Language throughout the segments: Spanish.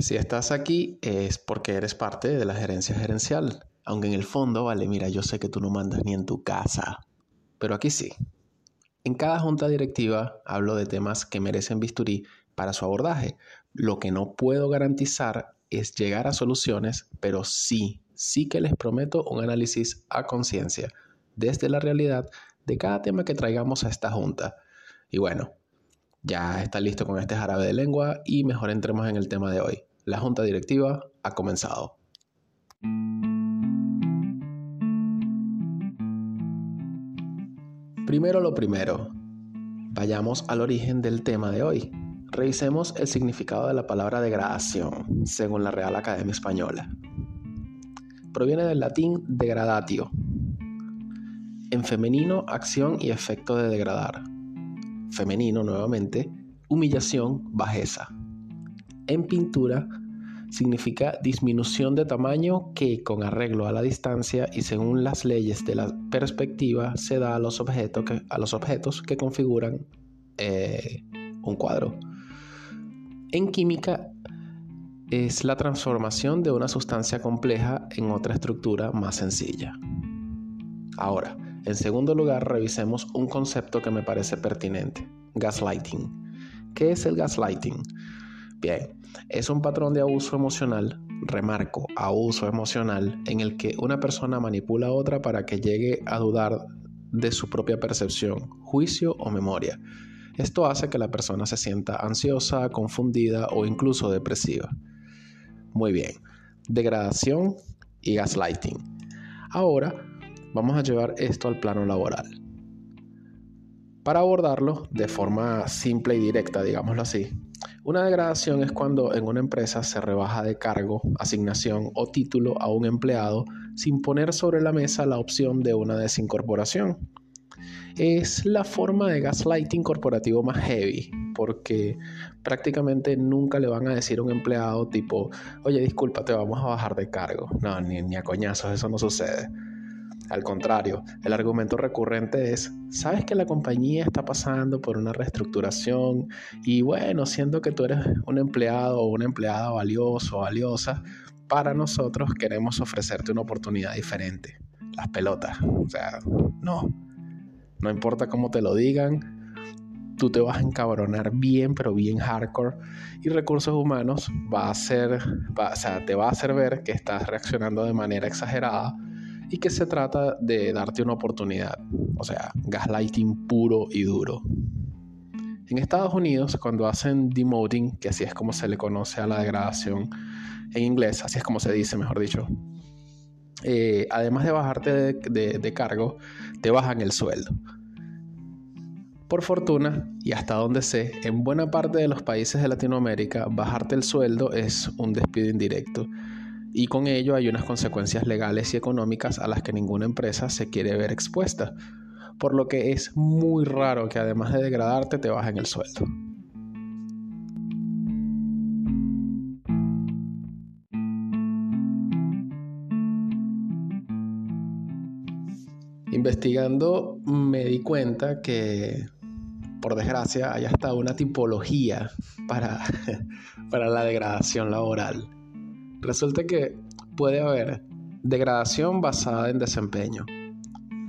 Si estás aquí es porque eres parte de la gerencia gerencial, aunque en el fondo, vale, mira, yo sé que tú no mandas ni en tu casa, pero aquí sí. En cada junta directiva hablo de temas que merecen bisturí para su abordaje. Lo que no puedo garantizar es llegar a soluciones, pero sí, sí que les prometo un análisis a conciencia desde la realidad de cada tema que traigamos a esta junta. Y bueno, ya está listo con este jarabe de lengua y mejor entremos en el tema de hoy. La junta directiva ha comenzado. Primero lo primero, vayamos al origen del tema de hoy. Revisemos el significado de la palabra degradación, según la Real Academia Española. Proviene del latín degradatio, en femenino acción y efecto de degradar, femenino nuevamente, humillación, bajeza. En pintura significa disminución de tamaño que con arreglo a la distancia y según las leyes de la perspectiva se da a los objetos que, a los objetos que configuran eh, un cuadro. En química es la transformación de una sustancia compleja en otra estructura más sencilla. Ahora, en segundo lugar, revisemos un concepto que me parece pertinente, gaslighting. ¿Qué es el gaslighting? Bien, es un patrón de abuso emocional, remarco, abuso emocional, en el que una persona manipula a otra para que llegue a dudar de su propia percepción, juicio o memoria. Esto hace que la persona se sienta ansiosa, confundida o incluso depresiva. Muy bien, degradación y gaslighting. Ahora Vamos a llevar esto al plano laboral. Para abordarlo de forma simple y directa, digámoslo así, una degradación es cuando en una empresa se rebaja de cargo, asignación o título a un empleado sin poner sobre la mesa la opción de una desincorporación. Es la forma de gaslighting corporativo más heavy, porque prácticamente nunca le van a decir a un empleado tipo, oye, disculpa, te vamos a bajar de cargo. No, ni, a coñazos, eso no sucede. Al contrario, el argumento recurrente es, sabes que la compañía está pasando por una reestructuración y bueno, siendo que tú eres un empleado o una empleada valioso o valiosa, para nosotros queremos ofrecerte una oportunidad diferente. Las pelotas. O sea, no. No importa cómo te lo digan, tú te vas a encabronar bien, pero bien hardcore. Y recursos humanos va a ser, o sea, te va a hacer ver que estás reaccionando de manera exagerada y que se trata de darte una oportunidad, o sea, gaslighting puro y duro. En Estados Unidos, cuando hacen demoting, que así es como se le conoce a la degradación en inglés, así es como se dice, mejor dicho, eh, además de bajarte de, de cargo, te bajan el sueldo. Por fortuna, y hasta donde sé, en buena parte de los países de Latinoamérica, bajarte el sueldo es un despido indirecto y con ello hay unas consecuencias legales y económicas a las que ninguna empresa se quiere ver expuesta, por lo que es muy raro que además de degradarte te bajen el sueldo. Investigando me di cuenta que, por desgracia, hay hasta una tipología para, para la degradación laboral. Resulta que puede haber degradación basada en desempeño.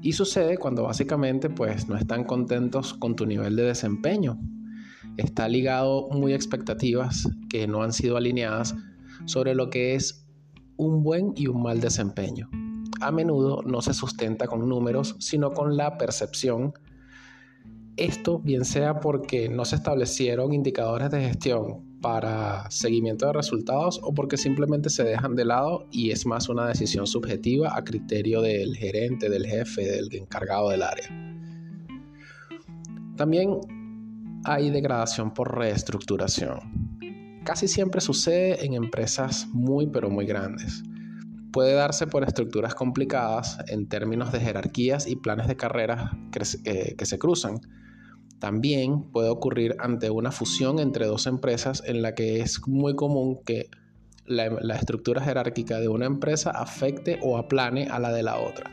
Y sucede cuando básicamente pues no están contentos con tu nivel de desempeño. Está ligado muy expectativas que no han sido alineadas sobre lo que es un buen y un mal desempeño. A menudo no se sustenta con números, sino con la percepción. Esto bien sea porque no se establecieron indicadores de gestión para seguimiento de resultados o porque simplemente se dejan de lado y es más una decisión subjetiva a criterio del gerente, del jefe, del encargado del área. También hay degradación por reestructuración. Casi siempre sucede en empresas muy pero muy grandes. Puede darse por estructuras complicadas en términos de jerarquías y planes de carrera que, que se cruzan también puede ocurrir ante una fusión entre dos empresas en la que es muy común que la, estructura jerárquica de una empresa afecte o aplane a la de la otra.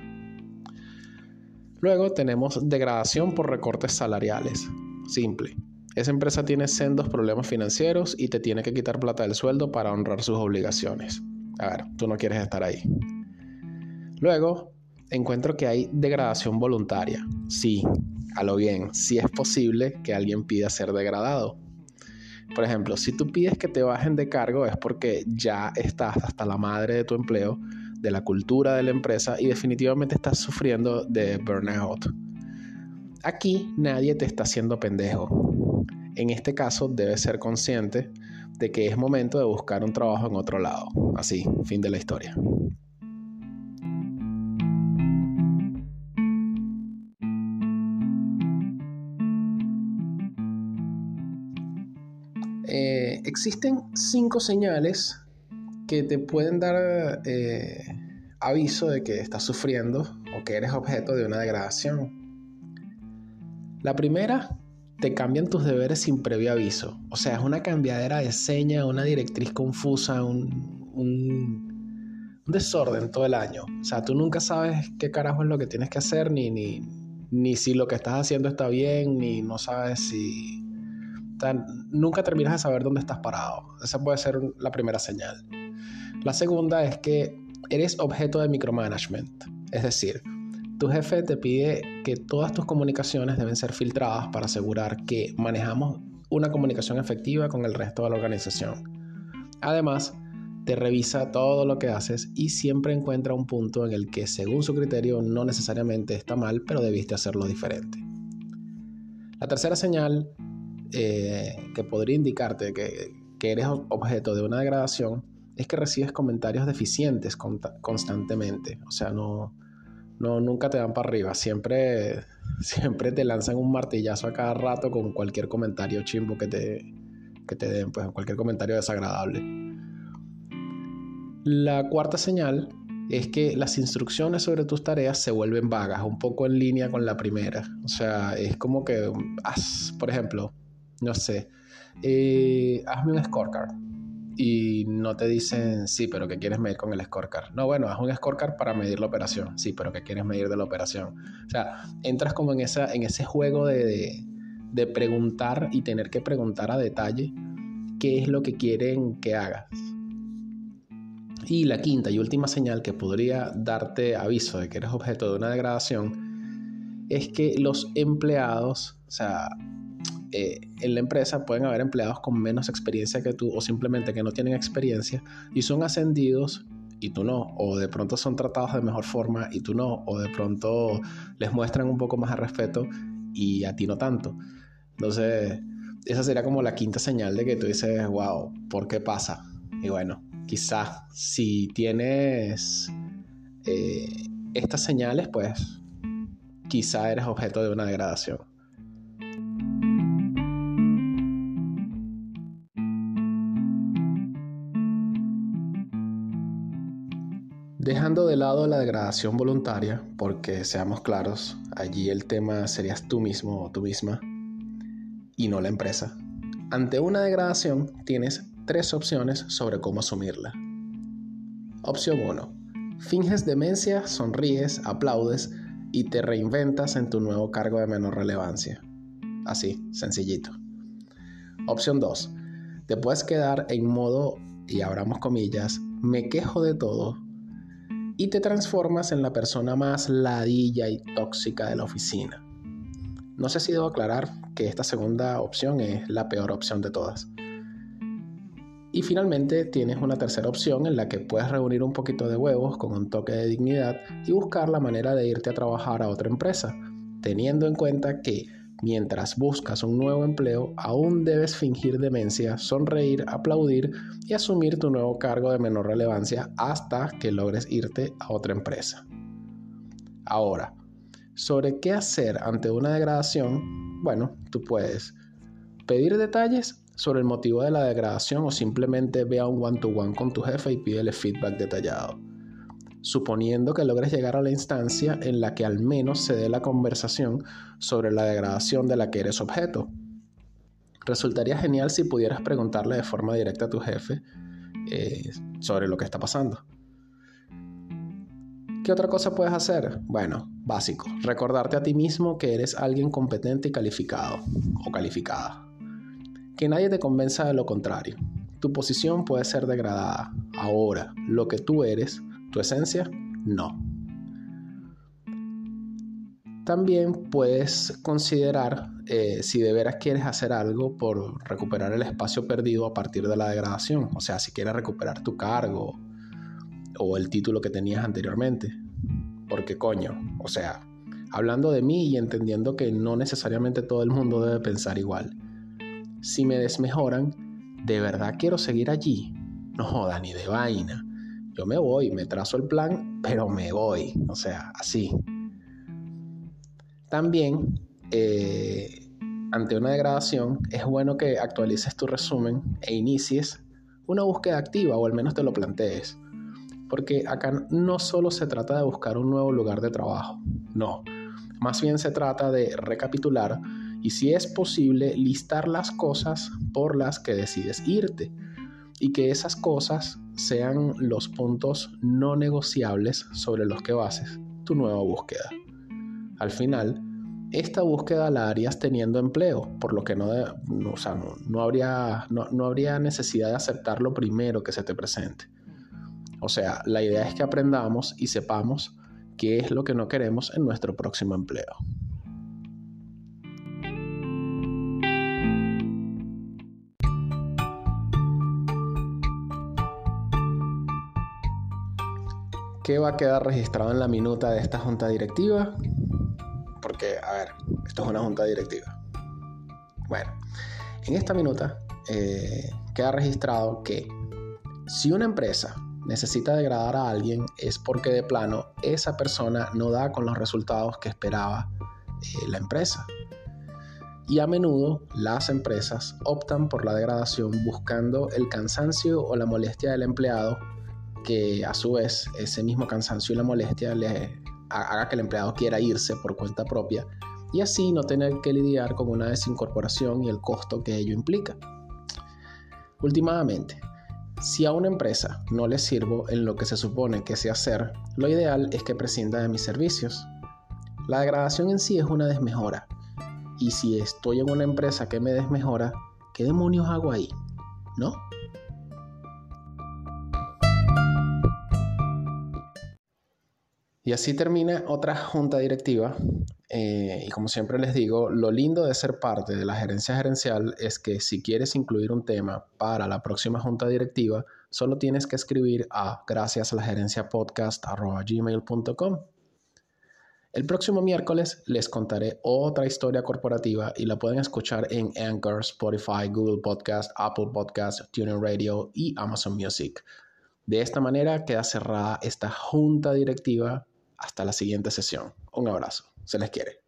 Luego tenemos degradación por recortes salariales. Simple. esa empresa tiene sendos problemas financieros y te tiene que quitar plata del sueldo para honrar sus obligaciones. A ver, tú no quieres estar ahí. Luego, encuentro que hay degradación voluntaria. Sí, lo bien, sí es posible que alguien pida ser degradado. Por ejemplo, si tú pides que te bajen de cargo es porque ya estás hasta la madre de tu empleo, de la cultura de la empresa y definitivamente estás sufriendo de burnout. Aquí nadie te está haciendo pendejo. En este caso debes ser consciente de que es momento de buscar un trabajo en otro lado. Así, fin de la historia. Existen cinco señales que te pueden dar eh, aviso de que estás sufriendo o que eres objeto de una degradación. La primera, te cambian tus deberes sin previo aviso. O sea, es una cambiadera de seña, una directriz confusa, un, un, desorden todo el año. O sea, tú nunca sabes qué carajo es lo que tienes que hacer, ni, ni, ni si lo que estás haciendo está bien, ni no sabes si nunca terminas de saber dónde estás parado. Esa puede ser la primera señal. La segunda es que eres objeto de micromanagement. Es decir, tu jefe te pide que todas tus comunicaciones deben ser filtradas para asegurar que manejamos una comunicación efectiva con el resto de la organización. Además, te revisa todo lo que haces y siempre encuentra un punto en el que, según su criterio, no necesariamente está mal, pero debiste hacerlo diferente. La tercera señal eh, que podría indicarte que, eres objeto de una degradación es que recibes comentarios deficientes constantemente. O sea, no, no, nunca te dan para arriba. Siempre, siempre te lanzan un martillazo a cada rato con cualquier comentario chimbo que te, que te den, pues cualquier comentario desagradable. La cuarta señal es que las instrucciones sobre tus tareas se vuelven vagas, un poco en línea con la primera. O sea, es como que, por ejemplo, no sé, eh, hazme un scorecard y no te dicen, sí, pero ¿qué quieres medir con el scorecard? No, bueno, haz un scorecard para medir la operación, sí, pero ¿qué quieres medir de la operación? O sea, entras como en, esa, en ese juego de, de preguntar y tener que preguntar a detalle qué es lo que quieren que hagas. Y la quinta y última señal que podría darte aviso de que eres objeto de una degradación es que los empleados, o sea, eh, en la empresa pueden haber empleados con menos experiencia que tú o simplemente que no tienen experiencia y son ascendidos y tú no, o de pronto son tratados de mejor forma y tú no, o de pronto les muestran un poco más de respeto y a ti no tanto. Entonces, esa sería como la quinta señal de que tú dices, wow, ¿por qué pasa? Y bueno, quizás si tienes eh, estas señales, pues quizá eres objeto de una degradación. Dejando de lado la degradación voluntaria, porque seamos claros, allí el tema serías tú mismo o tú misma y no la empresa. Ante una degradación tienes tres opciones sobre cómo asumirla. Opción 1. Finges demencia, sonríes, aplaudes y te reinventas en tu nuevo cargo de menor relevancia. Así, sencillito. Opción 2. Te puedes quedar en modo, y abramos comillas, me quejo de todo y te transformas en la persona más ladilla y tóxica de la oficina. No sé si debo aclarar que esta segunda opción es la peor opción de todas. Y finalmente tienes una tercera opción en la que puedes reunir un poquito de huevos con un toque de dignidad y buscar la manera de irte a trabajar a otra empresa, teniendo en cuenta que Mientras buscas un nuevo empleo, aún debes fingir demencia, sonreír, aplaudir y asumir tu nuevo cargo de menor relevancia hasta que logres irte a otra empresa. Ahora, sobre qué hacer ante una degradación, bueno, tú puedes pedir detalles sobre el motivo de la degradación o simplemente ve a un one-to-one -one con tu jefe y pídele feedback detallado suponiendo que logres llegar a la instancia en la que al menos se dé la conversación sobre la degradación de la que eres objeto. Resultaría genial si pudieras preguntarle de forma directa a tu jefe eh, sobre lo que está pasando. ¿Qué otra cosa puedes hacer? Bueno, básico, recordarte a ti mismo que eres alguien competente y calificado o calificada. Que nadie te convenza de lo contrario. Tu posición puede ser degradada. Ahora, lo que tú eres, tu esencia, no. También puedes considerar eh, si de veras quieres hacer algo por recuperar el espacio perdido a partir de la degradación. O sea, si quieres recuperar tu cargo o el título que tenías anteriormente. Porque coño, o sea, hablando de mí y entendiendo que no necesariamente todo el mundo debe pensar igual. Si me desmejoran, ¿de verdad quiero seguir allí? No joda ni de vaina. Yo me voy, me trazo el plan, pero me voy. O sea, así. También, eh, ante una degradación, es bueno que actualices tu resumen e inicies una búsqueda activa o al menos te lo plantees. Porque acá no solo se trata de buscar un nuevo lugar de trabajo, no. Más bien se trata de recapitular y si es posible listar las cosas por las que decides irte y que esas cosas sean los puntos no negociables sobre los que bases tu nueva búsqueda. Al final, esta búsqueda la harías teniendo empleo, por lo que no, no, habría, no habría necesidad de aceptar lo primero que se te presente. O sea, la idea es que aprendamos y sepamos qué es lo que no queremos en nuestro próximo empleo. ¿Qué va a quedar registrado en la minuta de esta junta directiva? Porque, a ver, esto es una junta directiva. Bueno, en esta minuta eh, queda registrado que si una empresa necesita degradar a alguien es porque de plano esa persona no da con los resultados que esperaba eh, la empresa. Y a menudo las empresas optan por la degradación buscando el cansancio o la molestia del empleado, que a su vez ese mismo cansancio y la molestia le haga que el empleado quiera irse por cuenta propia y así no tener que lidiar con una desincorporación y el costo que ello implica. Últimamente, si a una empresa no le sirvo en lo que se supone que sé hacer, lo ideal es que prescinda de mis servicios. La degradación en sí es una desmejora. Y si estoy en una empresa que me desmejora, ¿qué demonios hago ahí? ¿No? Y así termina otra junta directiva eh, y como siempre les digo, lo lindo de ser parte de la gerencia gerencial es que si quieres incluir un tema para la próxima junta directiva, solo tienes que escribir a gracias a la gerencia El próximo miércoles les contaré otra historia corporativa y la pueden escuchar en Anchor, Spotify, Google Podcast, Apple Podcast, TuneIn Radio y Amazon Music. De esta manera queda cerrada esta junta directiva hasta la siguiente sesión. Un abrazo. Se les quiere.